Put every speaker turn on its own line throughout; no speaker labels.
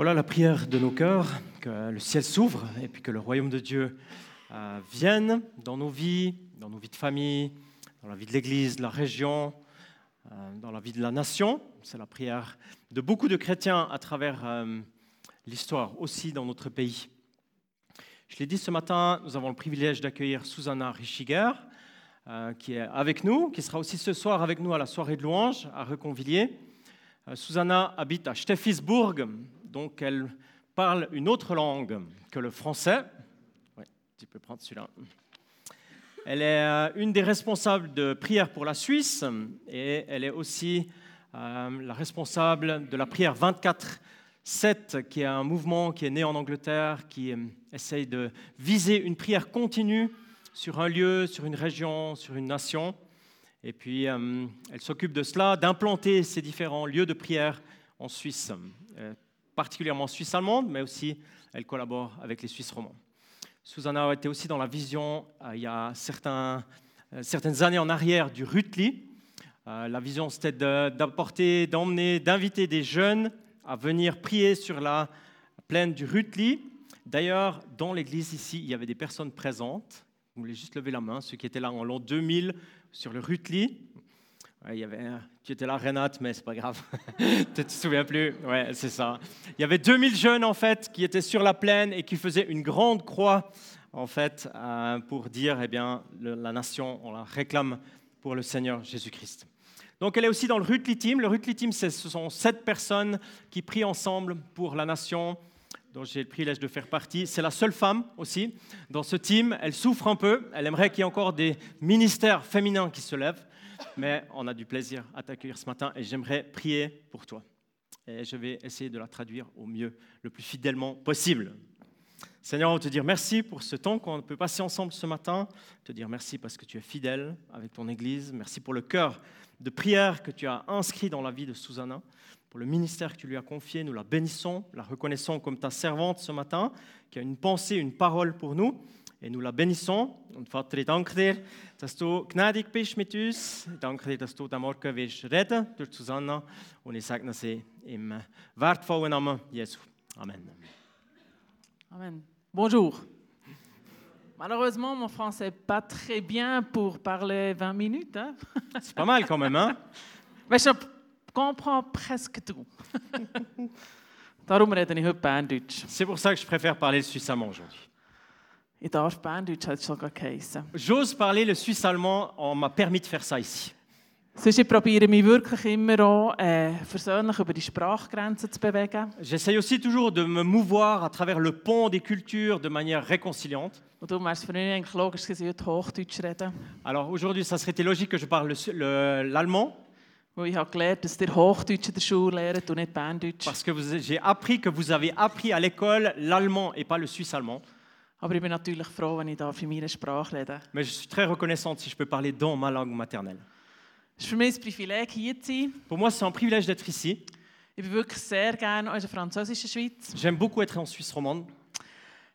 Voilà la prière de nos cœurs, que le ciel s'ouvre et puis que le royaume de Dieu euh, vienne dans nos vies, dans nos vies de famille, dans la vie de l'Église, de la région, euh, dans la vie de la nation. C'est la prière de beaucoup de chrétiens à travers euh, l'histoire, aussi dans notre pays. Je l'ai dit ce matin, nous avons le privilège d'accueillir Susanna Richiger, qui est avec nous, qui sera aussi ce soir avec nous à la soirée de louange à Reconvilier. Susanna habite à Steffisburg, donc elle parle une autre langue que le français. Tu peux prendre celui-là. Elle est euh, une des responsables de prière pour la Suisse et elle est aussi euh, la responsable de la prière 24-7, qui est un mouvement qui est né en Angleterre, qui euh, essaye de viser une prière continue sur un lieu, sur une région, sur une nation. Et puis, elle s'occupe de cela, d'implanter ces différents lieux de prière en Suisse particulièrement suisse allemande, mais aussi elle collabore avec les Suisses romands. Susanna été aussi dans la vision euh, il y a euh, certaines années en arrière du Rutli. Euh, la vision, c'était d'apporter, d'emmener, d'inviter des jeunes à venir prier sur la plaine du Rutli. D'ailleurs, dans l'église ici, il y avait des personnes présentes. Vous voulez juste lever la main, ceux qui étaient là en l'an 2000 sur le Rutli. Il y avait tu étais là, Renate, mais c'est pas grave. tu te souviens plus Ouais, c'est ça. Il y avait 2000 jeunes, en fait, qui étaient sur la plaine et qui faisaient une grande croix, en fait, euh, pour dire, eh bien, la nation, on la réclame pour le Seigneur Jésus-Christ. Donc, elle est aussi dans le Rutli Team. Le Rutli Team, ce sont sept personnes qui prient ensemble pour la nation, dont j'ai le privilège de faire partie. C'est la seule femme aussi dans ce team. Elle souffre un peu. Elle aimerait qu'il y ait encore des ministères féminins qui se lèvent mais on a du plaisir à t'accueillir ce matin et j'aimerais prier pour toi. Et je vais essayer de la traduire au mieux, le plus fidèlement possible. Seigneur, on veut te dire merci pour ce temps qu'on peut passer ensemble ce matin. Te dire merci parce que tu es fidèle avec ton Église. Merci pour le cœur de prière que tu as inscrit dans la vie de Susanna, pour le ministère que tu lui as confié. Nous la bénissons, la reconnaissons comme ta servante ce matin, qui a une pensée, une parole pour nous. Et nous la bénissons. Und Vater, ich danke dir, dass du gnädig bist mit uns. Ich danke dir, dass du am Morgen wirst reden durch Susanna. Und ich segne sie im wertvollen Namen Jesu. Amen.
Amen. Bonjour. Malheureusement, mon français n'est pas très bien pour parler 20 minutes. Hein?
C'est pas mal quand même, hein?
Mais je comprends presque tout.
C'est pour ça que je préfère parler aujourd'hui.
Ich darf Berndeutsch, hat es schon geheißen.
J'ose parler le suisse allemand, on m'a permis de faire ça ici.
Sonst ich probiere mich wirklich immer auch äh, versöhnlich über die Sprachgrenzen zu bewegen.
J'essaye aussi toujours de me mouvoir à travers le pont des cultures de manière réconciliante.
Und darum wäre es für mich eigentlich logisch, dass ich heute Hochdeutsch rede.
Alors aujourd'hui, ça serait logique que je parle le- le- l'allemand,
Weil ich habe gelernt, dass ihr Hochdeutsch in der Schule lernt und nicht Berndeutsch.
parce que vous- j'ai appris que vous avez appris à l'école l'allemand et pas le suisse allemand.
Aber ich bin natürlich froh, wenn ich da in meiner Sprache rede.
Mais je suis très reconnaissante si je peux parler dans ma langue maternelle.
Es ist für mich ein Privileg, hier zu sein.
Pour moi, c'est un privilège d'être ici.
Ich bin wirklich sehr gerne auch in der französischen Schweiz.
J'aime beaucoup être en Suisse romande.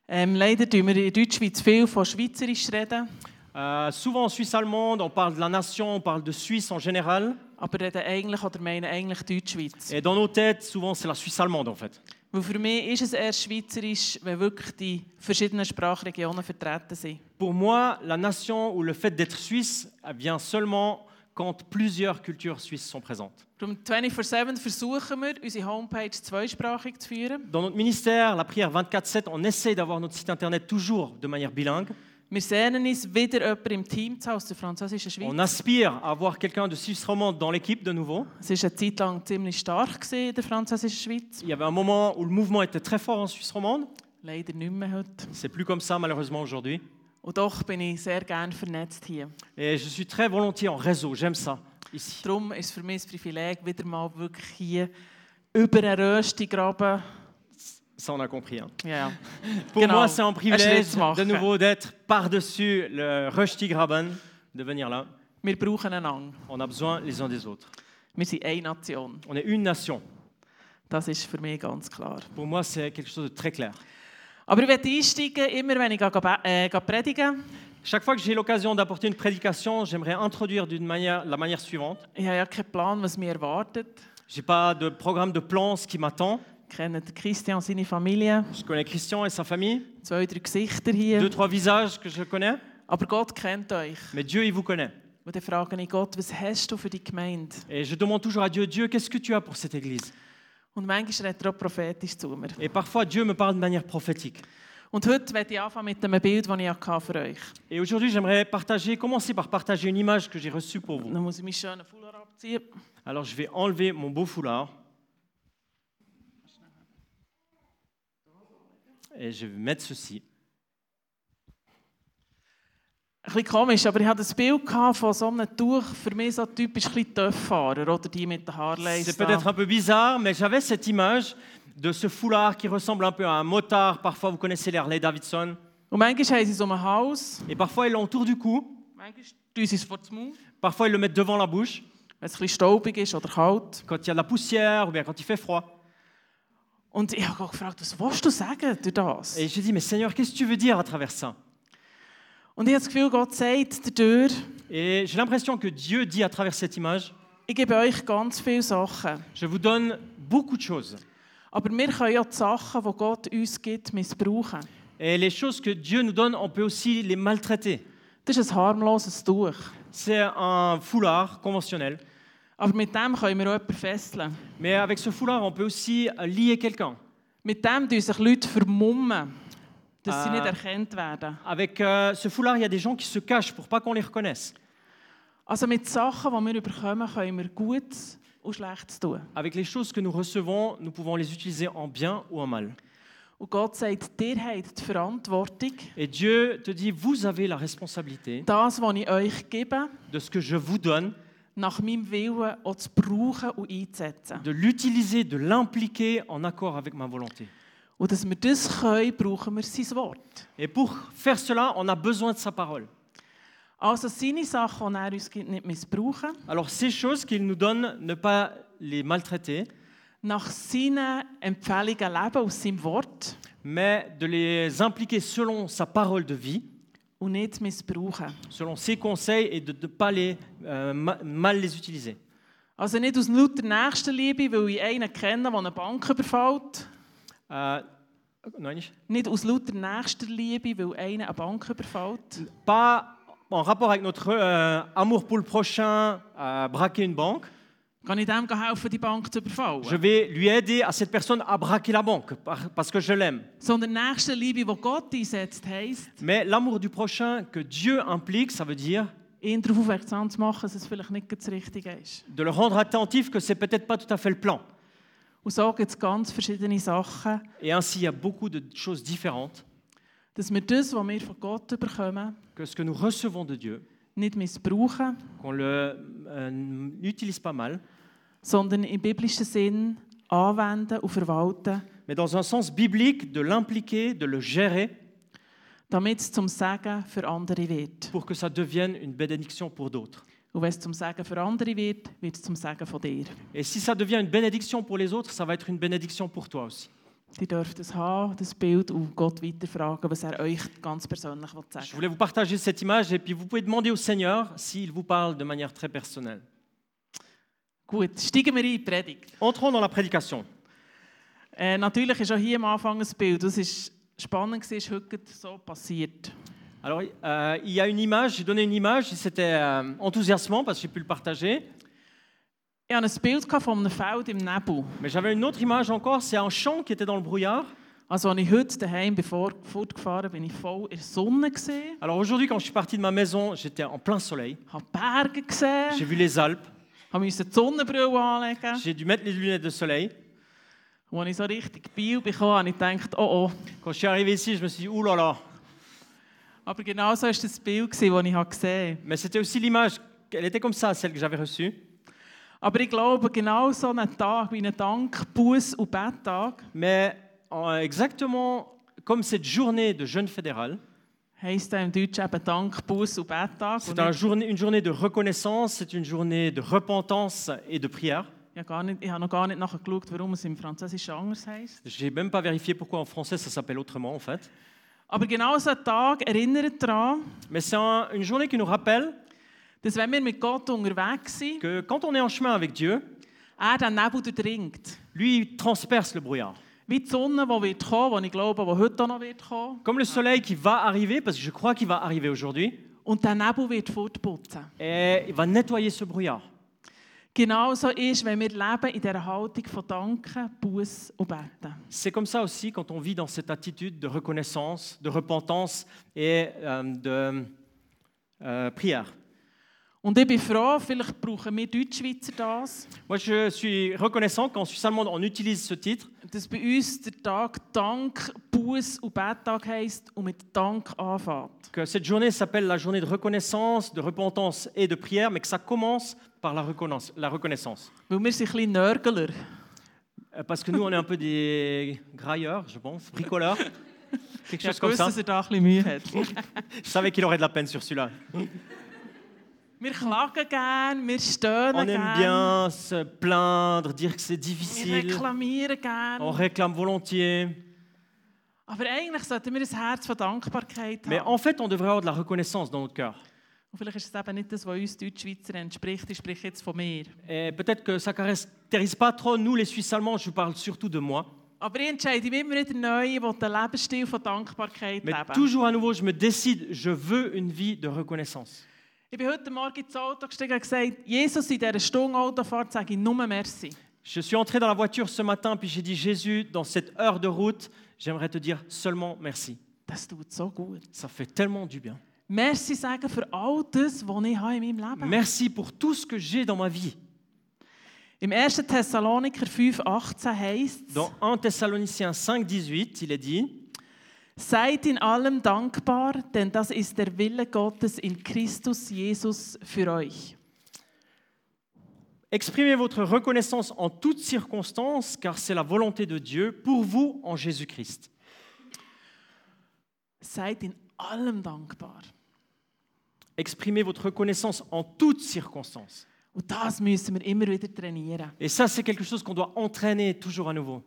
Ähm, leider tun wir in der Deutschschweiz viel von Schweizerisch reden,
Euh, souvent en Suisse allemande, on parle de la nation, on parle de Suisse en général.
aber reden eigentlich oder meinen eigentlich Deutschschweiz.
Et dans nos têtes, souvent, c'est la Suisse allemande en fait.
Weil für mich ist es erst Schweizerisch, wenn wirklich die verschiedenen Sprachregionen vertreten sind.
Pour moi, la nation ou le fait d'être suisse vient seulement quand plusieurs cultures suisses sont présentes.
Darum 24-7 versuchen wir, unsere Homepage zweisprachig zu führen.
Dans notre ministère, la prière 24-7, on essaye d'avoir notre site internet toujours de manière bilingue.
Wir sehnen uns, wieder jemanden im Team zu haben aus der französischen Schweiz.
On aspire à avoir quelqu'un de Suisse romande dans l'équipe de nouveau.
Es war eine Zeit lang ziemlich stark in der französischen Schweiz.
Il y avait un moment où le mouvement était très fort en Suisse romande.
Leider nicht mehr heute.
C'est plus comme ça malheureusement aujourd'hui.
Und doch bin ich sehr gerne vernetzt hier.
Et je suis très volontiers en réseau, j'aime ça ici.
Darum ist es für mich ein Privileg, wieder mal wirklich hier über einen Röstigraben.
Ça, on a compris. hein. Pour
Genau.
moi, c'est un privilège de nouveau d'être par-dessus le Röstigraben, de venir là.
Wir brauchen einander.
On a besoin les uns des autres.
Wir sind eine Nation.
On est une nation.
Das ist für mich ganz klar.
Pour moi, c'est quelque chose de très clair.
Aber ich werde einsteigen, immer wenn ich äh.
Chaque fois que j'ai l'occasion d'apporter une prédication, j'aimerais introduire d'une manière, la manière suivante.
Ich habe ja keinen Plan, was mich erwartet.
J'ai pas de programme de plan, ce qui m'attend.
Kennt Christian und seine Familie,
Je connais Christian et sa famille,
zwei, drei Gesichter hier.
deux, trois visages que je connais,
Aber Gott kennt euch.
mais Dieu, il vous connaît.
Und dann frage ich Gott, was hast du für die Gemeinde?
Et je demande toujours à Dieu, Dieu, qu'est-ce que tu as pour cette église?
Und manchmal redet er auch prophetisch zu mir.
Et parfois, Dieu me parle de manière prophétique.
Und heute werde ich anfangen mit einem Bild, das ich hatte für euch.
Et aujourd'hui, j'aimerais partager, commencer par partager une image que j'ai reçue pour vous.
Dann muss ich meinen schönen Fuller abziehen.
Alors, je vais enlever mon beau foulard. Et je vais mettre ceci.
Ein bisschen komisch, aber ich hatte ein Bild gehabt von so einem Tuch, für mich so typisch ein bisschen Töfffahrer, oder? Die mit den Harleys.
C'est peut-être un peu bizarre, mais j'avais cette image de ce foulard qui ressemble un peu à un motard. Parfois, vous connaissez les Harley Davidson.
Und manchmal haben sie es um den Hals,
Et parfois, ils l'ont autour du cou.
manchmal tun sie es vor den Mund,
Parfois, ils le mettent devant la bouche
wenn es ein bisschen staubig ist oder kalt.
quand il y a de la poussière ou bien quand il fait froid.
Und ich habe gefragt, was willst du sagen durch das?
Et j'ai dit, mais Seigneur, qu'est-ce que tu veux dire à travers ça
Und ich habe das Gefühl, Gott sagt dadurch,
Et j'ai l'impression que Dieu dit à travers cette image,
ich gebe euch ganz viele Sachen.
je vous donne beaucoup de choses.
Aber wir können ja die Sachen, die Gott uns gibt, missbrauchen.
Et les choses que Dieu nous donne, on peut aussi les maltraiter.
Das ist ein harmloses Tuch.
C'est un foulard conventionnel.
Aber mit dem können wir auch jemanden fesseln.
Mais avec ce foulard, on peut aussi euh, lier quelqu'un.
Mit dem tun sich Leute vermummen, dass sie
Ah.
nicht erkannt werden.
Avec euh, ce foulard, il y a des gens qui se cachent pour pas qu'on les reconnaisse.
Also mit Sachen, die wir bekommen, können wir Gutes und Schlechtes tun.
Avec les choses que nous recevons, nous pouvons les utiliser en bien ou en mal.
Und Gott sagt, ihr habt die Verantwortung,
Et Dieu te dit, vous avez la responsabilité
das, was ich euch gebe,
de ce que je vous donne,
nach meinem Willen auch zu brauchen und einzusetzen.
de l'utiliser, de l'impliquer en accord avec ma volonté.
Und dass wir das können, brauchen wir sein Wort.
Et pour faire cela, on a besoin de sa parole.
Also seine Sachen, die er uns gibt, nicht missbrauchen.
Alors ces choses qu'il nous donne, ne pas les maltraiter,
Nach seinen Empfehlungen leben aus seinem Wort
mais de les impliquer selon sa parole de vie,
und nicht missbrauchen.
selon ses conseils et de ne pas les, euh, ma- mal les utiliser.
Also nicht aus lauter Nächstenliebe, weil ich einen kenne, der eine Bank überfällt.
Euh, non, nicht.
Nicht aus lauter Nächstenliebe, weil einer eine Bank überfällt.
pas en rapport avec notre euh, amour pour le prochain à braquer une banque. Je vais lui aider à cette personne à braquer la banque par- parce que je l'aime. Mais l'amour du prochain que Dieu implique, ça veut dire de le rendre attentif que c'est peut-être pas tout à fait le plan. Et ainsi, il y a beaucoup de choses différentes que ce que nous recevons de Dieu, qu'on le euh, n'utilise pas mal,
sondern im biblischen Sinn anwenden und verwalten,
mais dans un sens biblique, de l'impliquer, de le gérer
damit es zum Segen für andere wird.
pour que ça devienne une bénédiction pour d'autres.
Und wenn es zum Segen für andere wird, wird es zum Segen von dir.
Et si ça devient une bénédiction pour les autres, ça va être une bénédiction pour toi aussi.
Die dürft es haben, das Bild, und Gott weiterfragen, was er euch ganz persönlich will
Je
sagen
voulais vous partager cette image et puis vous pouvez demander au Seigneur s'il vous parle de manière très personnelle.
Gut, steigen wir in die Predigt.
Entrons dans la prédication.
Äh, natürlich ist auch hier am Anfang ein Bild. Das ist spannend, gewesen, ist heute so passiert.
Alors, euh, il y a une image, j'ai donné une image, c'était euh, enthousiasmant parce que j'ai pu le partager.
Ich hatte ein Bild von einem Feld im Nebel.
Mais j'avais une autre image encore, c'est un champ qui était dans le brouillard.
Also, als ich heute daheim bevor fortgefahren bin, ich voll in der Sonne gesehen,
Alors aujourd'hui, quand je suis parti de ma maison, j'étais en plein soleil.
habe Berge gesehen,
J'ai vu les Alpes,
musste die Sonnenbrille anlegen?
j'ai dû mettre les lunettes de soleil.
Und als ich so richtig Biel bekam, habe ich gedacht, oh oh.
Quand je suis arrivé ici, je me suis dit, ouh là là.
Aber genau so war das Bild, gewesen, das ich habe gesehen habe.
Mais c'était aussi l'image, elle était comme ça, celle que j'avais reçue.
Aber ich glaube, genau so ein Tag wie ein Dank, Buß- und Betttag
Mais exactement comme cette journée de jeûne fédéral, c'est un journée- une journée de reconnaissance, c'est une journée de repentance et de prière. J'ai même pas vérifié pourquoi en français ça s'appelle autrement en fait. Mais c'est un- une journée qui nous rappelle que quand on est en chemin avec Dieu,
er
lui il transperce le brouillard.
Wie die Sonne, die wird kommen, die ich glaube, die heute auch noch wird kommen.
Comme le soleil qui va arriver, parce que je crois qu'il va arriver aujourd'hui,
Und der Nebel wird fortputzen.
et il va nettoyer ce brouillard.
Genauso ist, wenn wir leben in dieser Haltung von Danken, Buß und Beten.
C'est comme ça aussi quand on vit dans cette attitude de reconnaissance, de repentance et euh, de euh, prière.
Und ich bin froh, vielleicht brauchen wir Deutschschweizer das,
Moi, je suis reconnaissant qu'en Suisse allemande, on utilise ce titre,
dass bei uns der Tag Dank, Buß und Bettag heisst und mit Dank anfängt.
que cette journée s'appelle la journée de reconnaissance, de repentance et de prière, mais que ça commence par la reconnaissance. La reconnaissance.
Weil wir sind ein bisschen Nörgler.
Euh, Parce que nous, on est un peu des grailleurs, je pense, bricoleurs, quelque chose comme ça.
er.
Je savais qu'il aurait de la peine sur celui-là.
Wir klagen gern, wir stöhnen
On aime
gern,
bien se plaindre, dire que c'est
wir
difficile,
reklamieren gern.
on réclame volontiers.
Aber eigentlich sollten wir ein Herz von Dankbarkeit
Mais
haben.
en fait, on devrait avoir de la reconnaissance dans notre cœur.
Und vielleicht ist es eben nicht das, was uns Deutschschweizer entspricht. Ich spreche jetzt von mir.
Et peut-être que ça ne caractérise pas trop nous, les Suisses allemands, je parle surtout de moi.
Aber ich entscheide mich immer wieder neu, ich will den Lebensstil von Dankbarkeit
Mais
leben.
toujours à nouveau, je me décide, je veux une vie de reconnaissance.
Ich bin heute Morgen ins Auto gestiegen und gesagt, Jesus, in dieser Stunde Autofahrt sage ich nur Merci.
Je suis entré dans la voiture ce matin, puis j'ai dit, Jésus, dans cette heure de route, j'aimerais te dire seulement merci.
Das tut so gut.
Ça fait tellement du bien.
Merci sagen für all das, was ich habe in meinem Leben
Merci pour tout ce que j'ai dans ma vie.
Im 1. Thessaloniker 5, 18 heißt es,
Dans 1 Thessaloniciens 5, 18, il est dit,
Seid in allem dankbar, denn das ist der Wille Gottes in Christus Jesus für euch.
Exprimez votre reconnaissance en toutes circonstances, car c'est la volonté de Dieu pour vous en Jésus-Christ.
Seid in allem dankbar.
Exprimez votre reconnaissance en toutes circonstances.
Und das müssen wir immer wieder trainieren.
Et ça, c'est quelque chose qu'on doit entraîner toujours à nouveau.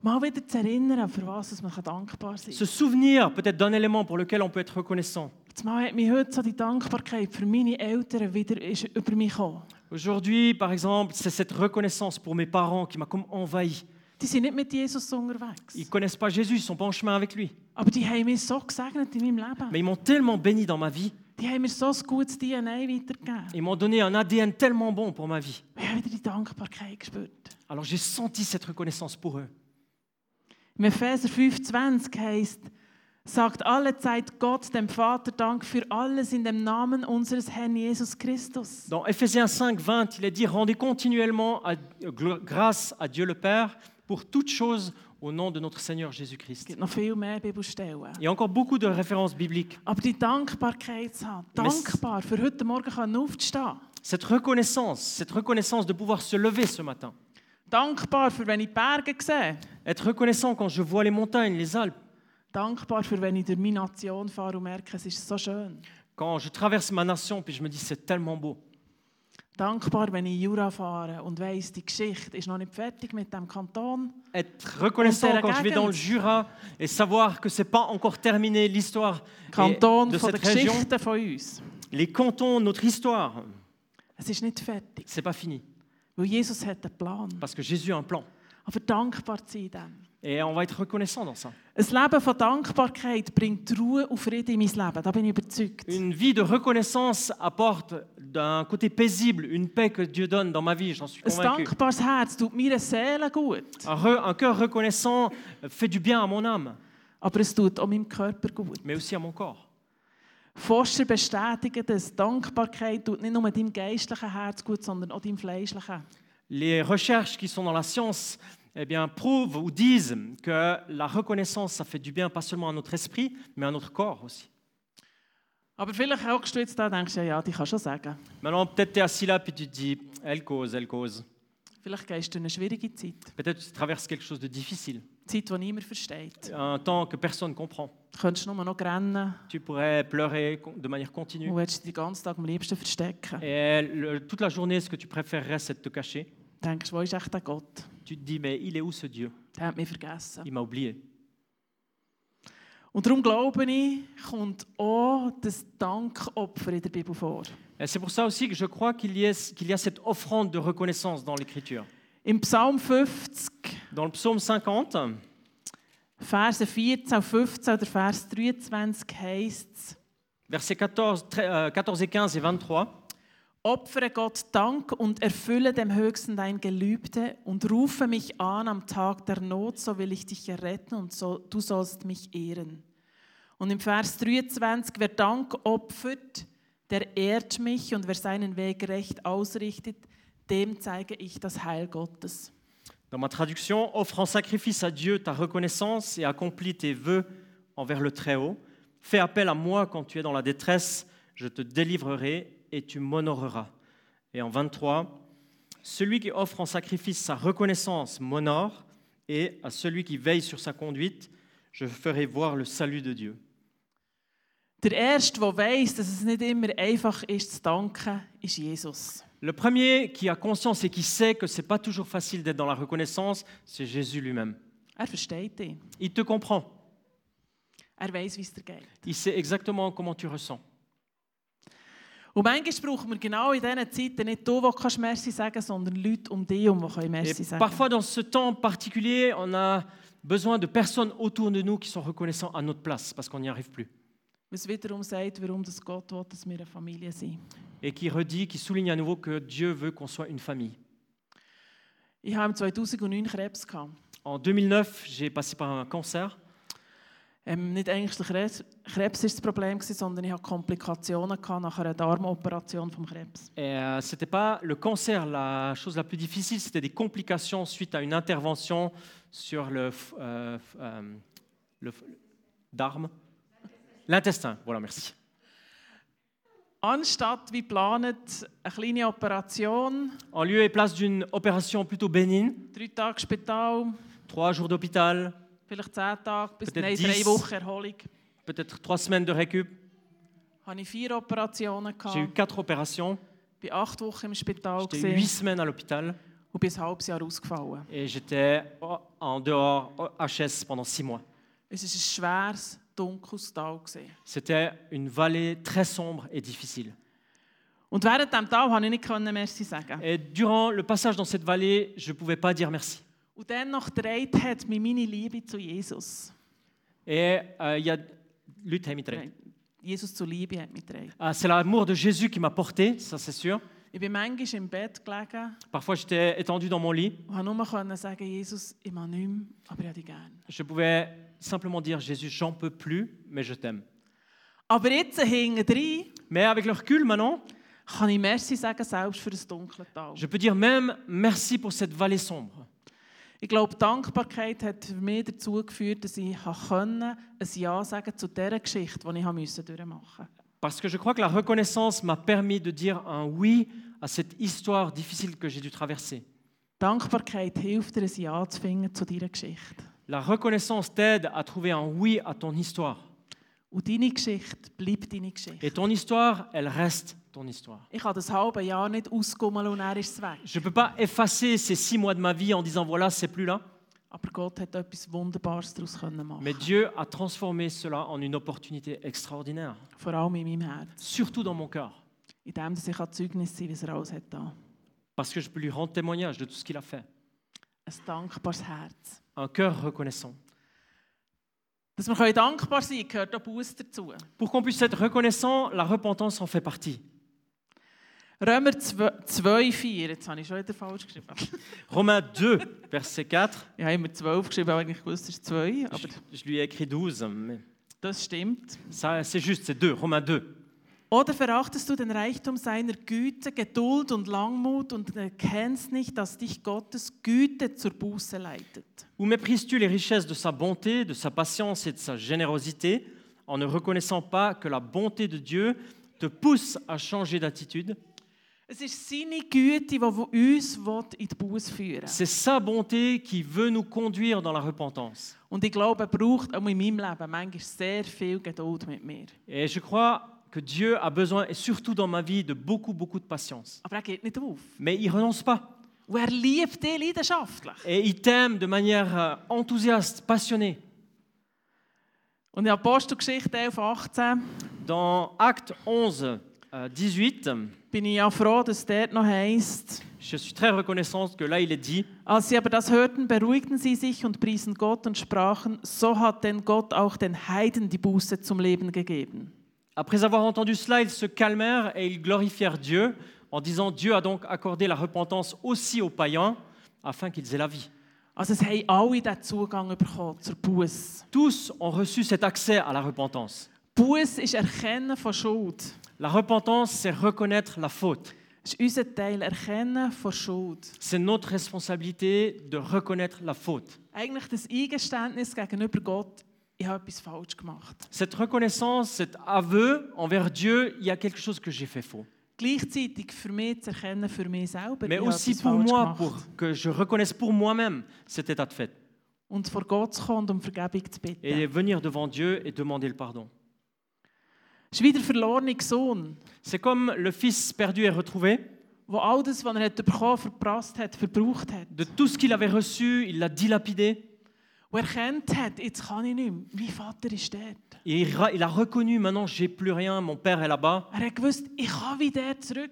Mal wieder zu erinnern, für was man dankbar sein
Se
kann.
souvenir peut-être d'un élément pour lequel on peut être reconnaissant.
Jetzt Mal hat mich heute so die Dankbarkeit für meine Eltern wieder ist über mich gekommen.
Aujourd'hui, par exemple, c'est cette reconnaissance pour mes parents qui m'a comme envahi.
Die sind nicht mit Jesus unterwegs.
Ils ne connaissent pas Jésus, ils ne sont pas en chemin avec lui.
Aber die haben mich so gesegnet in meinem Leben.
Mais ils m'ont tellement béni dans ma vie.
Die haben mir so ein gutes DNA weitergegeben.
Ils m'ont donné un ADN tellement bon pour ma vie.
Ich habe wieder die Dankbarkeit gespürt.
Alors j'ai senti cette reconnaissance pour eux.
Im Epheser 5,20 heißt, sagt alle Zeit Gott, dem Vater, Dank für alles in dem Namen unseres Herrn Jesus Christus.
Dans Ephésiens 5, 20, il est dit Rendez continuellement à- grâce à Dieu le Père pour toutes choses au nom de notre Seigneur Jésus-Christ.
gibt noch viel mehr Bibelstellen.
Il y a encore beaucoup de références bibliques.
Aber die Dankbarkeit zu haben,
Mais-
dankbar für heute Morgen können aufzustehen.
Cette reconnaissance, cette reconnaissance de pouvoir se lever ce matin.
Dankbar für wenn ich Berge sehe.
Être reconnaissant quand je vois les montagnes, les Alpes.
Dankbar für wenn ich durch meine Nation fahre und merke, es ist so schön.
Quand je traverse ma nation, puis je me dis c'est tellement beau.
Dankbar, wenn ich Jura fahre und weiss, die Geschichte ist noch nicht fertig mit dem Kanton.
Être reconnaissant quand je vais dans le Jura et savoir que c'est pas encore terminé l'histoire
Kanton
de
von der
cette région.
Geschichte von uns.
Les cantons, notre histoire,
Es ist nicht fertig,
c'est pas fini.
Weil Jesus hat einen Plan.
Parce que Jésus a un plan.
Aber dankbar zu sein in dem.
Et on va être reconnaissant dans ça.
Ein Leben von Dankbarkeit bringt Ruhe und Frieden in mein Leben, da bin ich überzeugt.
Une vie de reconnaissance apporte d'un côté paisible une paix que Dieu donne dans ma vie, j'en suis
Ein
convaincu.
dankbares Herz tut meiner Seele gut,
Un, re- un cœur reconnaissant fait du bien à mon âme,
aber es tut auch meinem Körper gut.
mais aussi à mon corps.
Forscher bestätigen, dass Dankbarkeit tut nicht nur deinem geistlichen Herz gut, sondern auch deinem fleischlichen.
Les recherches qui sont dans la science eh bien, prouvent ou disent que la reconnaissance, ça fait du bien pas seulement à notre esprit, mais à notre corps aussi.
Aber vielleicht hockst du jetzt da und denkst, ja, ja, die kann schon sagen.
Maintenant, peut-être tu es assis là, puis tu te dis, elle cause, elle cause.
Vielleicht gehst du in eine schwierige Zeit.
Peut-être tu traverses quelque chose de difficile,
Zeit, die niemand versteht.
un temps que personne ne comprend.
Du könntest nur noch rennen
Tu pourrais pleurer de manière continue.
und dich den ganzen Tag am liebsten verstecken.
Et le- toute la journée, ce que tu préférerais, c'est de te cacher.
Du denkst, wo ist echt der Gott?
Tu te dis, mais il est où ce Dieu
Der hat mich vergessen.
Il m'a oublié.
Und darum glaube ich, kommt auch das Dankopfer in der Bibel vor.
C'est pour ça aussi que je crois qu'il y, qu'il y a cette offrande de reconnaissance dans l'Écriture.
Im Psalm 50
Dans le psaume 50,
Verse 14 und 15 oder Vers 23 heisst es,
versets 14, tre- euh, 14 et 15 et 23,
Opfere Gott Dank und erfülle dem Höchsten dein Gelübde und rufe mich an am Tag der Not, so will ich dich erretten und so, du sollst mich ehren. Und im Vers 23, wer Dank opfert, der ehrt mich und wer seinen Weg recht ausrichtet, dem zeige ich das Heil Gottes.
Dans ma traduction, offre en sacrifice à Dieu ta reconnaissance et accomplis tes vœux envers le Très-Haut. Fais appel à moi quand tu es dans la détresse, je te délivrerai et tu m'honoreras. Et en 23, celui qui offre en sacrifice sa reconnaissance m'honore, et à celui qui veille sur sa conduite, je ferai voir le salut de Dieu.
Der Erste, der dass es nicht immer einfach ist zu danken, Jesus.
Le premier qui a conscience et qui sait que ce n'est pas toujours facile d'être dans la reconnaissance, c'est Jésus lui-même.
Er.
Il te comprend.
Er.
Il sait exactement comment tu ressens.
Und manchmal brauchen wir genau in diesen Zeiten nicht du, der kannst Merci sagen sondern Leute um dich herum, die können
Et
Merci sagen
parfois, dans ce temps particulier, on a besoin de personnes autour de nous qui sont reconnaissants à notre place parce qu'on n'y arrive plus.
Was wiederum sagt, warum das Gott will, dass wir eine Familie sind.
Et qui redit, qui souligne à nouveau que Dieu veut qu'on soit une famille.
Ich habe im 2009 Krebs. Gehabt.
En 2009, j'ai passé par un cancer.
Ähm, nicht eigentlich der Krebs, Krebs ist das Problem, gewesen, sondern ich hatte Komplikationen gehabt nach einer Darmoperation vom Krebs.
Et euh, c'était pas le cancer la chose la plus difficile, c'était des complications suite à une intervention sur le, f- euh, f- euh, le f- darme, l'intestin. Voilà, merci.
Anstatt wie geplant eine kleine Operation,
En lieu et place d'une opération plutôt bénigne,
drei Tage Spital,
trois jours d'hôpital,
vielleicht zehn Tage, bis
Peut-être
nein, drei
dix.
Wochen Erholung,
peut-être trois semaines de récup.
hatte ich vier Operationen.
J'ai eu quatre opérations.
Ich war acht Wochen im Spital
J'étais huit semaines à l'hôpital
und bin ein halbes Jahr ausgefallen.
et j'étais en dehors HS pendant six mois.
Es war ein schweres.
C'était une vallée très sombre et difficile. Et durant le passage dans cette vallée, je ne pouvais pas dire merci. Et euh, il y a. Ah, C'est l'amour de Jésus qui m'a porté, ça c'est sûr.
Ich bin manchmal im Bett gelegen
Parfois j'étais étendu dans mon lit.
und nur können sagen, Jesus, ich mag nicht mehr, aber ich habe dich gern.
Je pouvais simplement dire Jésus, j'en peux plus, mais je t'aime.
Aber jetzt hintendrein
Mais avec le recul maintenant,
kann ich Merci sagen, selbst für das dunkle Tal.
je peux dire même merci pour cette vallée sombre.
Ich glaube, die Dankbarkeit hat für mich dazu geführt, dass ich können, ein Ja sagen zu dieser Geschichte, die ich durchmachen musste.
Parce que je crois que la reconnaissance m'a permis de dire un oui à cette histoire difficile que j'ai dû traverser.
Dankbarkeit hilft dir, ein Ja zu finden zu deiner Geschichte.
La reconnaissance t'aide à trouver un oui à ton histoire.
Und deine Geschichte bleibt deine Geschichte.
Et ton histoire, elle reste ton histoire.
Ich kann das halbe Jahr nicht ausgummeln und er ist es weg.
Je ne peux pas effacer ces six mois de ma vie en disant voilà, c'est plus là.
Aber Gott hat etwas Wunderbares daraus können machen.
Mais Dieu a transformé cela en une opportunité extraordinaire,
Vor allem in meinem Herz.
surtout dans mon cœur,
In dem, dass ich ein Zeugnis sein kann, was er alles hat da.
parce que je peux lui rendre témoignage de tout ce qu'il a fait.
Ein dankbares Herz.
Un cœur reconnaissant.
Dass wir können dankbar sein können, gehört auch Buß dazu.
Pour qu'on puisse être reconnaissant, la repentance en fait partie.
Römer 2, 4. Jetzt habe ich schon wieder falsch geschrieben.
Romains 2, verset 4.
Ich habe immer 12 geschrieben, aber eigentlich gewusst, es ist 2.
Je,
Aber
je lui ai écrit 12, mais
das stimmt.
c'est juste, c'est 2, Romains 2.
Oder verachtest du den Reichtum seiner Güte, Geduld und Langmut und erkennst nicht, dass dich Gottes Güte zur Buße leitet?
Ou méprises-tu les richesses de sa bonté, de sa patience et de sa générosité, en ne reconnaissant pas que la bonté de Dieu te pousse à changer d'attitude
Es ist seine Güte, die uns in die Buße führen will.
C'est sa bonté qui veut nous conduire dans la repentance.
Und ich glaube, er braucht auch in meinem Leben manchmal sehr viel Geduld mit mir.
Et je crois que Dieu a besoin, et surtout dans ma vie, de beaucoup, beaucoup de patience.
Aber er geht nicht auf.
Mais il renonce pas.
Und er liebt dich leidenschaftlich.
Et il t'aime de manière euh, enthousiaste, passionnée.
Und in Apostelgeschichte 11, 18
Dans Acte 11, euh, 18,
bin ich ja froh, dass dort noch heisst,
je suis très reconnaissant que là il est dit,
als sie aber das hörten, beruhigten sie sich und priesen Gott und sprachen, so hat denn Gott auch den Heiden die Buße zum Leben gegeben.
après avoir entendu cela, ils se calmèrent et ils glorifièrent Dieu en disant Dieu a donc accordé la repentance aussi aux païens afin qu'ils aient la vie.
Also es haben alle diesen Zugang bekommen zur Buße.
Tous ont reçu cet accès à la repentance.
Buße ist Erkennen von Schuld.
La repentance, c'est reconnaître la faute.
Schuld.
C'est notre responsabilité de reconnaître la faute. Cette reconnaissance, cet aveu envers Dieu, il y a quelque chose que j'ai fait faux.
Selber,
Mais aussi pour moi, pour que je reconnaisse pour moi-même cet état de fait. Et venir devant Dieu et demander le pardon.
Es ist wie der verlorene Sohn,
C'est comme le fils perdu et retrouvé.
all das, was er hat bekommen verprasst hat, verbraucht hat.
De tout ce qu'il avait reçu, il l'a dilapidé.
Und erkannt hat, jetzt kann ich nicht mehr. Mein Vater ist dort.
Et il a reconnu, maintenant, j'ai plus rien, mon père est là-bas.
Er hat gewusst, ich kann wieder zurück.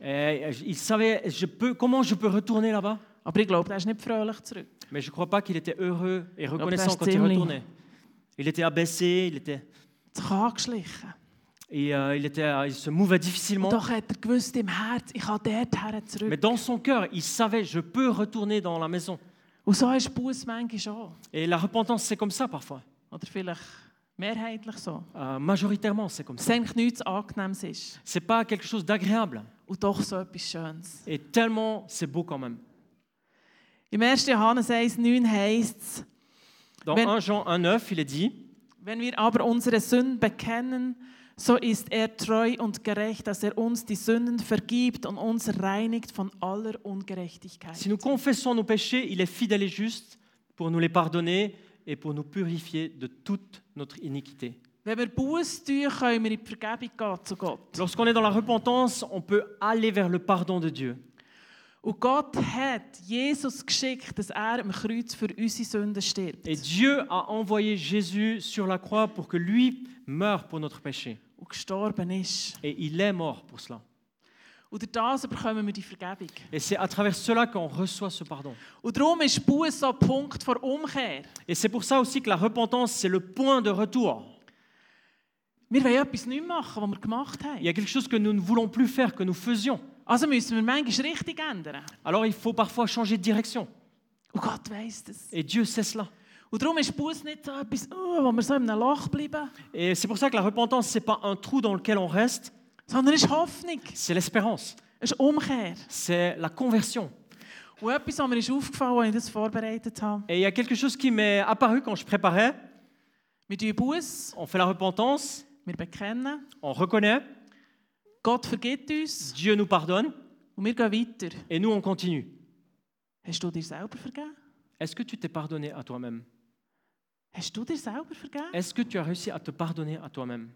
Et il savait je peux, comment je peux retourner là-bas?
Aber ich glaube, er ist nicht fröhlich zurück.
Mais je ne crois pas qu'il était heureux et reconnaissant quand il retournait. Il était abaissé, il, était,
angeschlichen.
Et, euh, il, était, il se mouvait difficilement.
Und doch hat er gewusst im Herz, ich kann dort her
Mais dans son cœur, il savait, je peux retourner dans la maison.
Und so ist Buß manchmal auch.
Et la repentance, c'est comme ça parfois.
Oder vielleicht mehrheitlich so.
Euh, majoritairement, c'est comme ça.
eigentlich nichts Angenehmes ist.
C'est pas quelque chose d'agréable.
Und doch so etwas Schönes.
Et tellement, c'est beau quand même.
Im 1. Johannes 1,9 heisst es,
Dans
Wenn-
1 Jean 1,9, il est dit
Wenn wir aber unsere Sünden bekennen, so ist er treu und gerecht, dass er uns die Sünden vergibt und uns reinigt von aller Ungerechtigkeit.
Si nous confessons nos péchés, il est fidèle et juste pour nous les pardonner et pour nous purifier de toute notre iniquité.
Wenn wir tun, können wir in die Vergebung gehen zu Gott.
Lorsqu'on est dans la repentance, on peut aller vers le pardon de Dieu.
Und Gott hat Jesus geschickt, dass er am Kreuz für unsere Sünden stirbt.
Et Dieu a envoyé Jésus sur la croix pour que lui meure pour notre péché.
Und gestorben ist.
Et il est mort pour cela.
Durch das bekommen wir die Vergebung.
Et c'est à travers cela qu'on reçoit ce pardon.
Und darum ist Buß so ein Punkt vor Umkehr.
Et c'est pour ça aussi que la repentance, c'est le point de retour.
Wir wollen etwas nicht machen, was wir gemacht
Il
haben.
y a quelque chose que nous ne voulons plus faire, que nous faisions.
Also müssen wir manchmal richtig ändern.
Alors il faut parfois changer de direction.
Und Gott weiss das.
Et Dieu sait cela.
Und darum ist Buß nicht so etwas, wo wir so in einem Loch bleiben,
Et c'est pour ça que la repentance, ce n'est pas un trou dans lequel on reste,
sondern es ist Hoffnung,
c'est l'espérance.
es ist Umkehr.
C'est la conversion.
Und etwas, was mir ist aufgefallen als ich das vorbereitet habe.
Et il y a quelque chose qui m'est apparu quand je préparais.
Wir tun Buß,
On fait la repentance,
wir bekennen,
on reconnaît,
Gott vergibt uns
Dieu nous pardonne,
und wir gehen weiter.
et nous, on continue.
Hast du dir selber vergeben?
Est-ce que tu t'es pardonné à toi-même?
Hast du dir selber vergeben?
Est-ce que tu as réussi à te pardonner à toi-même?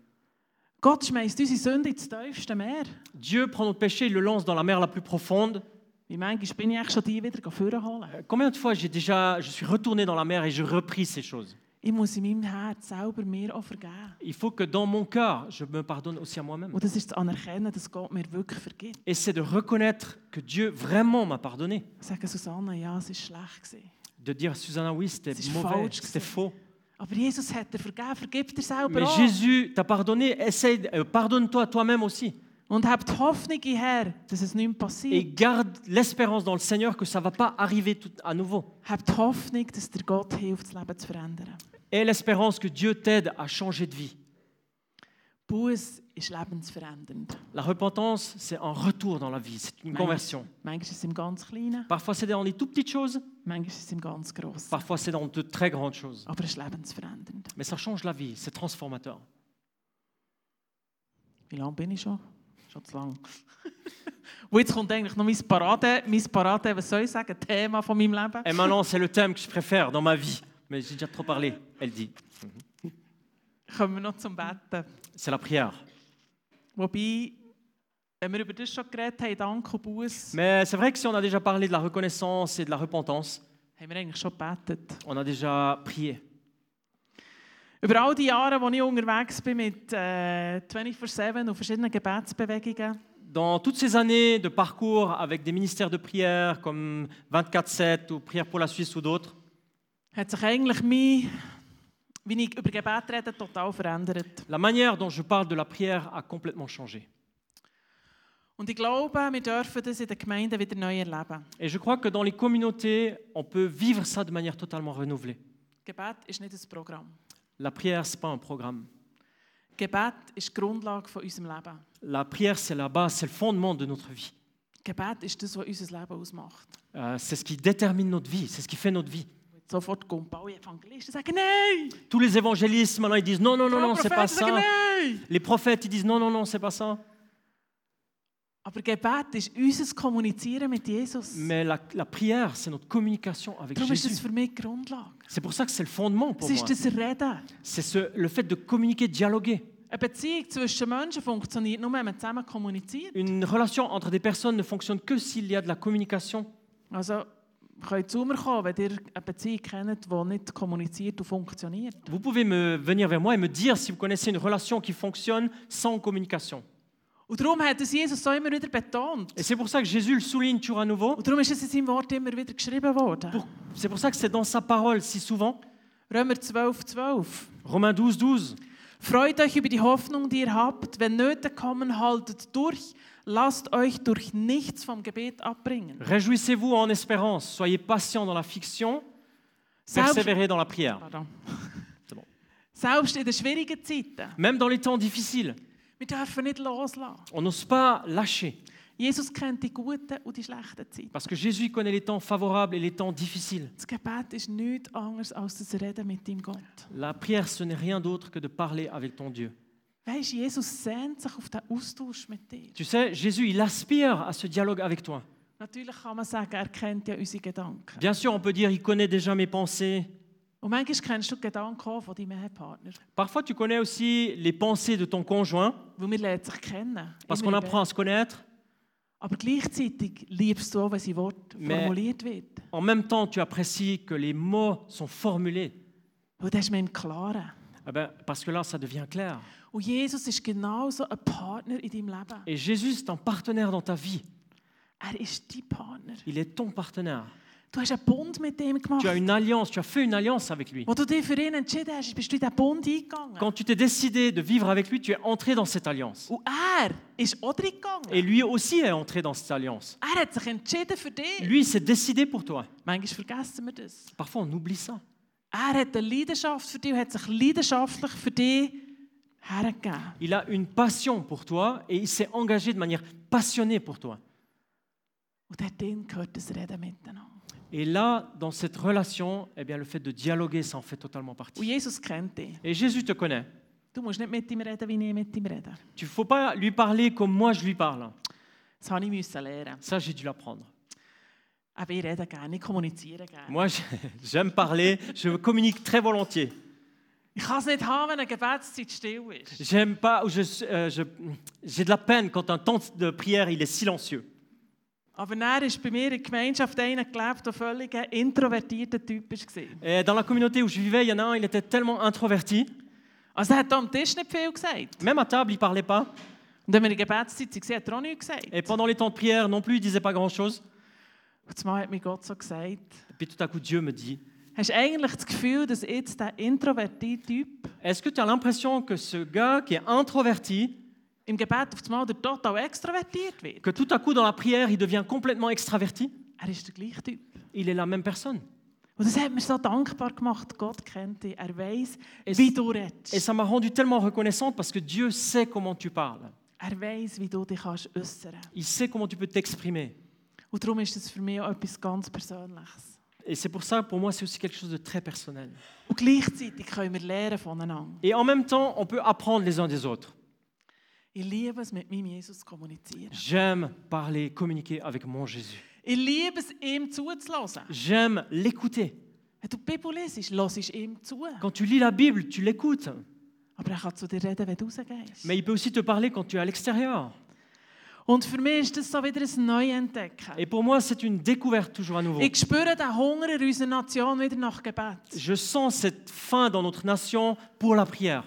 Gott schmeißt unsere Sünde ins tiefste Meer.
Dieu prend notre péché, il le lance dans la mer la plus profonde.
Wie manchmal bin ich eigentlich schon die wieder vorholen.
Euh, Combien de fois j'ai déjà, je suis retourné dans la mer et j'ai repris ces choses?
Ich muss in meinem Herz selber mir auch vergeben.
Il faut que dans mon cœur, je me pardonne aussi à moi-même.
Und das ist zu anerkennen, dass Gott mir wirklich vergibt.
Et c'est de reconnaître que Dieu vraiment m'a pardonné.
Sagen Susanne, ja, es war schlecht. Gewesen.
De dire, Susanna, oui, c'était
C'est
mauvais, c'était faux.
Aber Jesus hat dir vergeben, vergib dir selber
Mais
auch.
Jésus t'a pardonné, essaye, euh, pardonne-toi toi-même aussi.
Und habt Hoffnung in Herr, dass es nicht mehr
Et
passiert.
garde l'espérance dans le Seigneur que ça ne va pas arriver tout à nouveau.
Habt Hoffnung, dass dir Gott hilft, das Leben zu verändern.
Et l'espérance que Dieu t'aide à changer de vie.
Buß ist lebensverändernd.
La repentance, c'est un retour dans la vie, c'est une conversion.
Manchmal ist es im ganz Kleinen,
Parfois, c'est dans les tout petites choses,
manchmal ist es im ganz Grossen.
parfois, c'est dans de très grandes choses.
Aber es ist lebensverändernd.
Mais ça change la vie, c'est transformateur.
Wie lange bin ich schon? Schon zu lang. Und jetzt kommt eigentlich noch mein Parade, mein Parade, was soll ich sagen, Thema von meinem Leben.
Et maintenant, c'est le thème que je préfère dans ma vie. Mais j'ai déjà trop parlé, elle dit.
Kommen wir noch zum Betten.
C'est la prière.
Wobei, wenn wir über das schon geredet haben, Dank und Buß,
Mais c'est vrai que si on a déjà parlé de la reconnaissance et de la repentance,
haben wir eigentlich schon gebetet.
on a déjà prié.
Über all die Jahre, wo ich unterwegs bin mit äh, 24-7 und verschiedenen Gebetsbewegungen,
Dans toutes ces années de parcours avec des ministères de prière comme 24-7 ou Prière pour la Suisse ou d'autres,
hat sich eigentlich mein, wie ich über Gebet rede, total verändert.
la manière dont je parle de la prière a complètement changé.
Und ich glaube, wir dürfen das in den Gemeinden wieder neu erleben.
Et je crois que dans les communautés, on peut vivre ça de manière totalement renouvelée.
Gebet ist nicht ein Programm.
La prière, ce n'est pas un programme.
Gebet ist die Grundlage von unserem Leben.
La prière, c'est la base, c'est le fondement de notre vie.
Gebet ist das, was unser Leben ausmacht.
Euh, c'est ce qui détermine notre vie, c'est ce qui fait notre vie.
Sofort kommen alle Evangelisten sagen Nein!
Tous les évangélistes, maintenant, ils disent non, non, non, non, c'est pas ça.
Nein!
Les prophètes, ils disent non, non, non, c'est pas ça.
Aber Gebet ist unser Kommunizieren mit Jesus.
Mais la, la prière, c'est notre communication avec
Darum ist das
Jésus.
für mich die Grundlage.
C'est pour ça que c'est le fondement pour
Es
moi.
ist das Reden.
C'est ce- le fait de communiquer, de dialoguer.
Eine Beziehung zwischen Menschen funktioniert nur, wenn man zusammen kommuniziert.
Une relation entre des personnes ne fonctionne que s'il y a de la communication.
Also, ihr könnt zu mir kommen, wenn ihr eine Beziehung kennt, die nicht kommuniziert und funktioniert.
Vous pouvez me venir vers moi et me dire si vous connaissez une relation qui fonctionne sans communication.
Und darum hat es Jesus so immer wieder betont.
Et c'est pour ça que Jésus le souligne toujours à nouveau.
Und darum ist es in seinem Wort immer wieder geschrieben worden.
C'est pour ça que c'est dans sa parole si souvent.
Römer 12, 12.
Romains 12, 12.
Freut euch über die Hoffnung, die ihr habt. Wenn Nöte kommen, haltet durch. Lasst euch durch nichts vom Gebet abbringen.
Réjouissez-vous en espérance, soyez patients dans la fiction, persévérez dans la prière.
Pardon.
C'est bon.
Selbst in den schwierigen Zeiten.
Même dans les temps difficiles,
Wir dürfen nicht loslassen.
on n'ose pas lâcher.
Jesus kennt die guten und die schlechten Zeiten.
Parce que Jésus connaît les temps favorables et les temps difficiles.
Das Gebet ist nichts anderes als das Reden mit deinem Gott.
La prière, ce n'est rien d'autre que de parler avec ton Dieu.
Weißt, Jesus sehnt sich auf den Austausch mit dir.
Tu sais, Jésus, il aspire à ce dialogue avec toi.
Natürlich kann man sagen, er kennt ja unsere Gedanken.
Bien sûr, on peut dire, il connaît déjà mes pensées.
Und manchmal kennst du die Gedanken auch von deinem Ehepartner.
Parfois, tu connais aussi les pensées de ton conjoint,
Weil wir lernen sich kennen.
parce qu'on apprend à se connaître.
Aber gleichzeitig liebst du auch, wenn sein Wort
Mais-
formuliert wird.
En même temps, tu apprécies que les mots sont formulés.
Weil das ist mir im Klaren.
Eh ben, parce que là, ça devient clair.
Und Jesus ist genauso ein Partner in deinem Leben.
Et Jésus, c'est un partenaire dans ta vie.
Er ist dein Partner.
Il est ton partenaire.
Du hast einen Bund mit ihm gemacht.
Tu as une alliance, tu as fait une alliance avec lui.
Wo du dich für ihn entschieden hast, bist du in diesen Bund eingegangen.
Quand tu t'es décidé de vivre avec lui, tu es entré dans cette alliance.
Und er ist auch.
Et lui aussi est entré dans cette alliance.
Er hat sich entschieden für dich.
Lui, s'est décidé pour toi.
Manchmal vergessen wir das.
Parfois, on oublie ça.
Er hat eine Leidenschaft für dich und hat sich leidenschaftlich für dich hergegeben.
Il a une passion pour toi et il s'est engagé de manière passionnée pour toi.
Und dort gehört das Reden miteinander.
Et là, dans cette relation, eh bien, le fait de dialoguer, ça en fait totalement
Und
partie.
Jesus kennt dich.
Et Jésus te connaît.
Du musst nicht mit ihm reden, wie ich mit ihm rede.
Tu ne faut pas lui parler comme moi je lui parle.
Das habe ich müssen lernen.
Ça, j'ai dû l'apprendre.
Aber ich rede gerne, ich kommuniziere gerne.
Moi, j'ai- j'aime parler, je communique très volontiers. J'aime pas, euh, j'ai de la peine quand un temps de prière il est silencieux.
Aber er ist bei mir in der Gemeinschaft einer gelebt, der völlig ein introvertierter Typ war.
Et dans la communauté où je vivais, il y en a un, il était tellement introverti.
Er.
Même à table, il parlait pas.
Hat er.
Et pendant les temps de prière non plus, il disait pas grand-chose.
Und zumal hat mir Gott so gesagt,
Et puis tout à coup, Dieu me dit,
hast du eigentlich das Gefühl, dass jetzt der introvertierte Typ
est-ce que tu as l'impression que ce gars qui est introverti,
im Gebet auf einmal der total extrovertiert wird?
que tout à coup dans la prière, il devient complètement extraverti?
Er ist der gleiche Typ.
Il est la même personne.
Und das hat mir so dankbar gemacht. Gott kennt dich. Er weiß,
Et
wie du redest.
Et ça m'a rendu tellement reconnaissante parce que Dieu sait comment tu parles.
Er weiß, wie du dich kannst äußern
Il sait comment tu peux t'exprimer.
Und darum ist das für mich auch etwas ganz Persönliches.
Et c'est pour ça, pour moi, c'est aussi quelque chose de très personnel.
Und gleichzeitig können wir lernen voneinander.
Et en même temps, on peut apprendre les uns des autres.
Ich liebe es, mit meinem Jesus zu kommunizieren.
J'aime parler, communiquer avec mon Jésus.
Ich liebe es, ihm zuzulassen.
J'aime l'écouter.
Wenn du die Bibel liest, hörst du ihm zu.
Quand tu lis la Bible, tu l'écoutes.
Aber er kann zu dir reden, wenn du rausgehst.
Mais il peut aussi te parler quand tu es à l'extérieur.
Und für mich ist das so wieder ein Neuentdecken.
Et pour moi, c'est une découverte toujours à nouveau.
Ich spüre den Hunger in unserer Nation wieder nach Gebet.
Je sens cette faim dans notre nation pour la prière.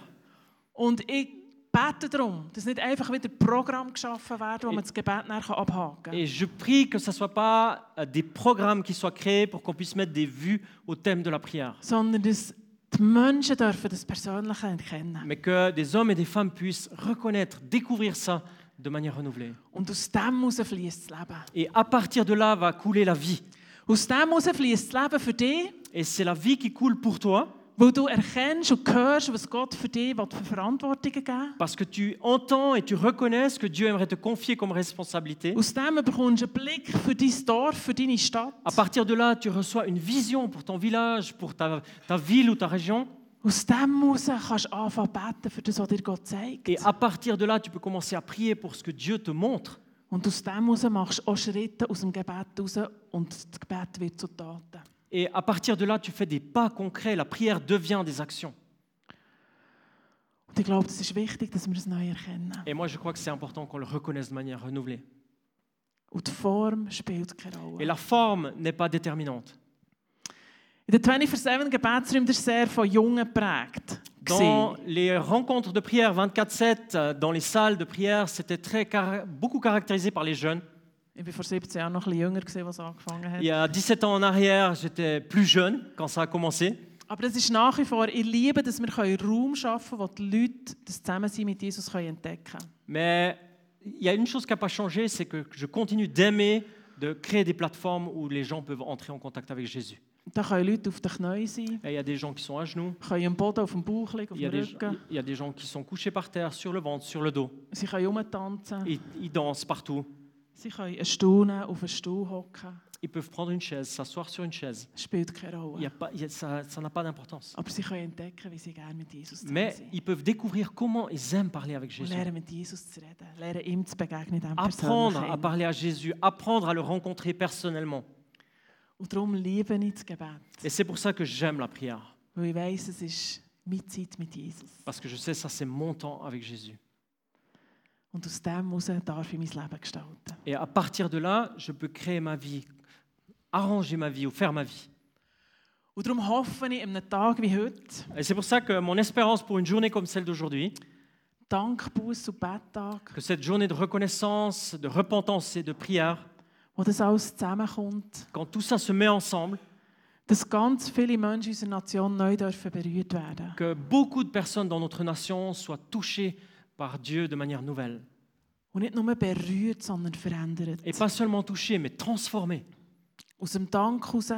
Und ich bete darum, dass nicht einfach wieder Programm geschaffen werden, wo man das Gebet nachher abhaken kann.
Et je prie que ce ne soit pas euh, des programmes qui soient créés pour qu'on puisse mettre des vues au thème de la prière,
Sondern dass die Menschen dürfen das Persönliche erkennen.
mais que des hommes et des femmes puissent reconnaître, découvrir ça de manière renouvelée.
Und aus dem heraus fließt das Leben.
Et à partir de là va couler la vie.
Aus dem heraus fließt das Leben für dich,
Et c'est la vie qui coule pour toi,
weil du erkennst und hörst, was Gott für dich will, für Verantwortungen geben
parce que tu entends et tu reconnais ce que Dieu aimerait te confier comme responsabilité.
Aus dem bekommst du einen Blick für dein Dorf, für deine Stadt.
À partir de là, tu reçois une vision pour ton village, pour ta, ta ville ou ta région.
Aus dem heraus kannst du anfangen zu beten für das, was dir Gott zeigt.
Et à partir de là, tu peux commencer à prier pour ce que Dieu te montre.
Und aus dem heraus machst du auch Schritte aus dem Gebet raus und das Gebet wird zu Taten.
Et à partir de là, tu fais des pas concrets. La prière devient des actions.
Und ich glaube, es ist wichtig, dass wir es neu erkennen.
Et moi, je crois que c'est important qu'on le reconnaisse de manière renouvelée.
Und die Form spielt keine
Et la forme n'est pas déterminante.
In der 24-7 Gebetsräumen ist sehr von Jungen geprägt.
Dans
gewesen.
les rencontres de prière 24-7, euh, dans les salles de prière, c'était très car- beaucoup caractérisé par les jeunes.
Ich war vor 17 Jahren noch ein bisschen jünger, gewesen, als es angefangen hat.
Il y a 17 ans en arrière, j'étais plus jeune quand ça a commencé.
Aber es ist nach wie vor, ich liebe, dass wir einen Raum schaffen können, wo die Leute das Zusammensein mit Jesus können entdecken können.
Mais il y a une chose qui n'a pas changé, c'est que je continue d'aimer de créer des plateformes où les gens peuvent entrer en contact avec Jésus.
Da können Leute auf den Knien sein,
Et il y a des gens qui sont à genoux,
können am Boden auf dem Bauch liegen, auf
il y, a
dem
des,
Rücken.
il y a des gens qui sont couchés par terre, sur le ventre, sur le dos.
Sie können rumtanzen,
Ils, ils dansent partout.
sie können einen Stuhl nehmen, auf einen Stuhl hocken.
Ils peuvent prendre une chaise, s'asseoir sur une chaise.
Das spielt keine
Il y
Rolle.
a pas, il y a- ça ça n'a pas d'importance.
Aber sie können entdecken, wie sie gerne mit Jesus zusammen
Mais
sind.
ils peuvent découvrir comment ils aiment parler avec
Und
Jésus.
lernen mit Jesus zu reden, lernen ihm zu begegnen, dem
Apprendre à
persönlichen.
parler à Jésus, apprendre à le rencontrer personnellement.
Und darum liebe ich das Gebet.
Et c'est pour ça que j'aime la prière.
Weil ich weiss, es ist meine Zeit mit Jesus.
Parce que je sais, ça c'est mon temps avec Jésus.
Und aus dem heraus darf ich mein Leben gestalten.
Et à partir de là, je peux créer ma vie, arranger ma vie ou faire ma vie.
Und darum hoffe ich, an einem Tag wie heute,
Et c'est pour ça que mon espérance pour une journée comme celle d'aujourd'hui,
Dankbuß und Betttag,
que cette journée de reconnaissance, de repentance et de prière,
wo das alles zusammenkommt,
quand tout ça se met ensemble,
dass ganz viele Menschen in unserer Nation neu dürfen berührt werden.
que beaucoup de personnes dans notre nation soient touchées par Dieu de manière nouvelle.
Und nicht nur berührt, sondern verändert.
Et pas seulement touchées, mais transformées.
Aus dem Dank heraus,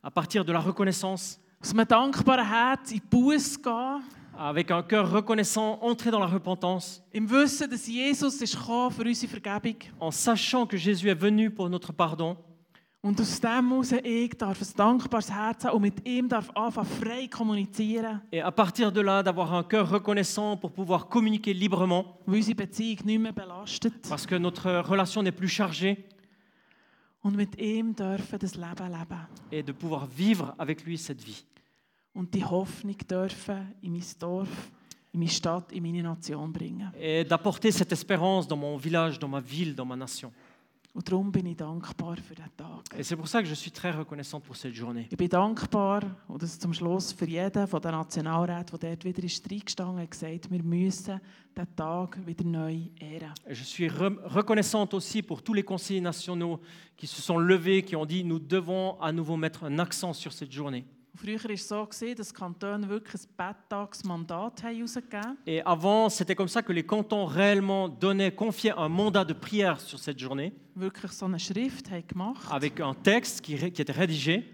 À partir de la reconnaissance,
aus einem dankbaren Herz in die Buße gehen,
avec un cœur reconnaissant, entrer dans la repentance,
im Wissen, dass Jesus ist für unsere Vergebung.
en sachant que Jésus est venu pour notre pardon.
Und aus dem heraus, ich darf ein dankbares Herz haben und mit ihm darf anfangen, frei kommunizieren,
Et à partir de là, d'avoir un cœur reconnaissant pour pouvoir communiquer librement,
weil unsere Beziehung nicht mehr belastet.
parce que notre relation n'est plus chargée,
Und mit ihm dürfen das Leben leben.
et de pouvoir vivre avec lui cette vie.
Und die Hoffnung dürfen in mein Dorf, in meine Stadt, in meine Nation bringen.
Et d'apporter cette espérance dans mon village, dans ma ville, dans ma nation.
Und darum bin ich dankbar für diesen Tag.
Et c'est pour ça que je suis très reconnaissant pour cette journée.
Ich bin dankbar, und das zum Schluss für jeden von den Nationalräten, der dort wieder ist reingestanden hat, gesagt, wir müssen diesen Tag wieder neu ehren.
Et je suis re- reconnaissante aussi pour tous les conseillers nationaux qui se sont levés, qui ont dit nous devons à nouveau mettre un accent sur cette journée.
Und früher war es so, gewesen, dass die Kantone wirklich ein Betttagsmandat haben herausgegeben
Et avant, c'était comme ça que les cantons réellement donnaient, confiaient un mandat de prière sur cette journée,
wirklich so eine Schrift haben gemacht.
avec un texte qui, ré- qui était rédigé.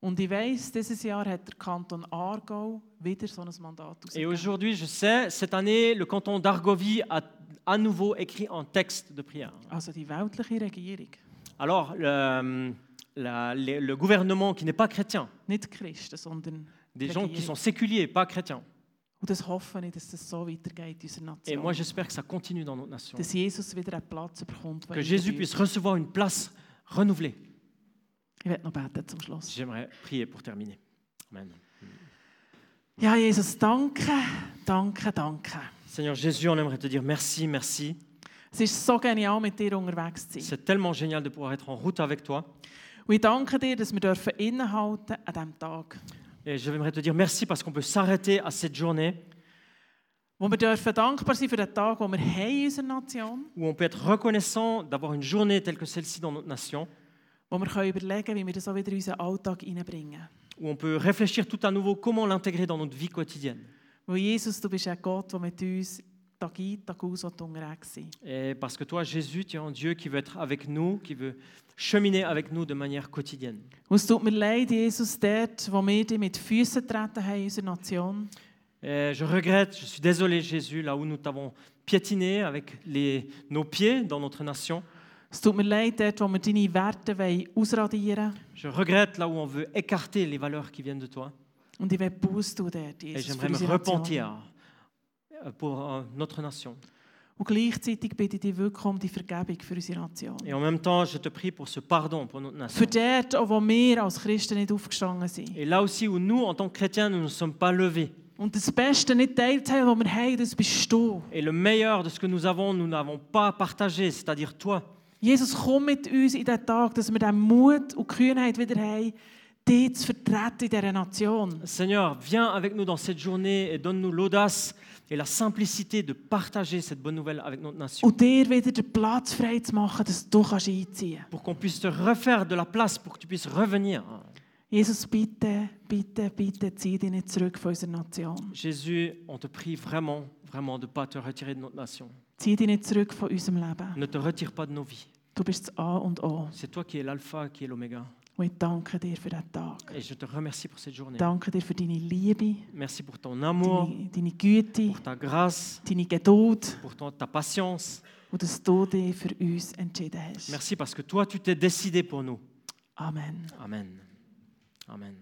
Und ich weiss, dieses Jahr hat der Kanton Aargau wieder so ein Mandat
Et
herausgegeben.
aujourd'hui, je sais, cette année, le canton d'Argovie a à nouveau écrit un texte de prière.
Also die weltliche Regierung,
Alors, le, la- les- le gouvernement qui n'est pas chrétien,
nicht die Christen, sondern
des gens qui sont séculiers, pas chrétiens.
und das hoffe ich, dass das so weitergeht in unserer
Et moi, j'espère que ça continue dans notre nation.
Dass Jesus wieder einen Platz bekommt.
Que Jésus puisse recevoir une place renouvelée.
Ich werde noch beten zum Schluss.
J'aimerais prier pour terminer. Amen.
Ja, Jesus, danke, danke, danke.
Seigneur Jésus, on aimerait te dire merci, merci.
Es ist so genial, mit dir unterwegs zu sein.
C'est tellement génial de pouvoir être en route avec toi.
Und ich danke dir, dass wir dürfen innehalten an diesem Tag.
Et j'aimerais te dire merci parce qu'on peut s'arrêter à cette journée
Wo wir dürfen dankbar sein für den Tag, den wir haben in unserer Nation
où on peut être reconnaissant d'avoir une journée telle que celle-ci dans notre nation,
wo wir können überlegen wie wir das auch wieder in unseren Alltag hineinbringen.
où on peut réfléchir tout à nouveau comment l'intégrer dans notre vie quotidienne.
Weil Jesus, du bist ein Gott, der mit uns Tag ein, Tag aus will unterwegs sein
Et parce que toi, Jésus, tu es un Dieu qui veut être avec nous, qui veut cheminer avec nous de manière quotidienne.
Und es tut mir leid, Jesus, dort, wo wir dich mit Füßen getreten haben in unserer Nation,
Et je regrette, je suis désolé, Jésus, là où nous t'avons piétiné avec les, nos pieds dans notre nation.
es tut mir leid, dort, wo wir deine Werte wollen ausradieren wollen.
Je regrette là où on veut écarter les valeurs qui viennent de toi.
Und ich will Buß tun dort,
Et
Jesus,
j'aimerais
für
me
unsere Nation.
repentir euh, pour euh, notre nation.
Und gleichzeitig bitte ich dich wirklich um die Vergebung für unsere Nation.
Et en même temps, je te prie pour ce pardon pour notre nation.
Für dort, wo wir als Christen nicht aufgestanden sind.
Et là aussi où nous, en tant que chrétiens, nous ne nous sommes pas levés.
Und das Beste nicht teilt haben, was wir haben, das bist du.
Et le meilleur de ce que nous avons, nous n'avons pas partagé, c'est-à-dire toi.
Jesus, komm mit uns in diesen Tag, dass wir den Mut und Kühnheit wieder haben, dich zu vertreten in dieser Nation.
Seigneur, viens avec nous dans cette journée et donne-nous l'audace et la simplicité de partager cette bonne nouvelle avec notre nation.
Und dir wieder den Platz frei zu machen, dass du kannst einziehen kannst.
Pour qu'on puisse te refaire de la place, pour que tu puisses revenir.
Jesus, bitte, bitte, bitte, zieh dich nicht zurück von unserer Nation.
Jésus, on te prie vraiment, vraiment de ne pas te retirer de notre nation.
Zieh dich nicht zurück von unserem Leben.
Ne te retire pas de nos vies.
Du bist das A und O.
C'est toi qui es l'alpha, qui est l'oméga.
Und ich danke dir für diesen Tag.
Et je te remercie pour cette journée.
Danke dir für deine Liebe,
Merci pour ton amour,
deine, deine Güte,
pour ta grâce,
deine Geduld
pour ton- ta patience.
und dass du dich für uns entschieden hast.
Merci parce que toi, tu t'es décidé pour nous.
Amen.
Amen. Amen.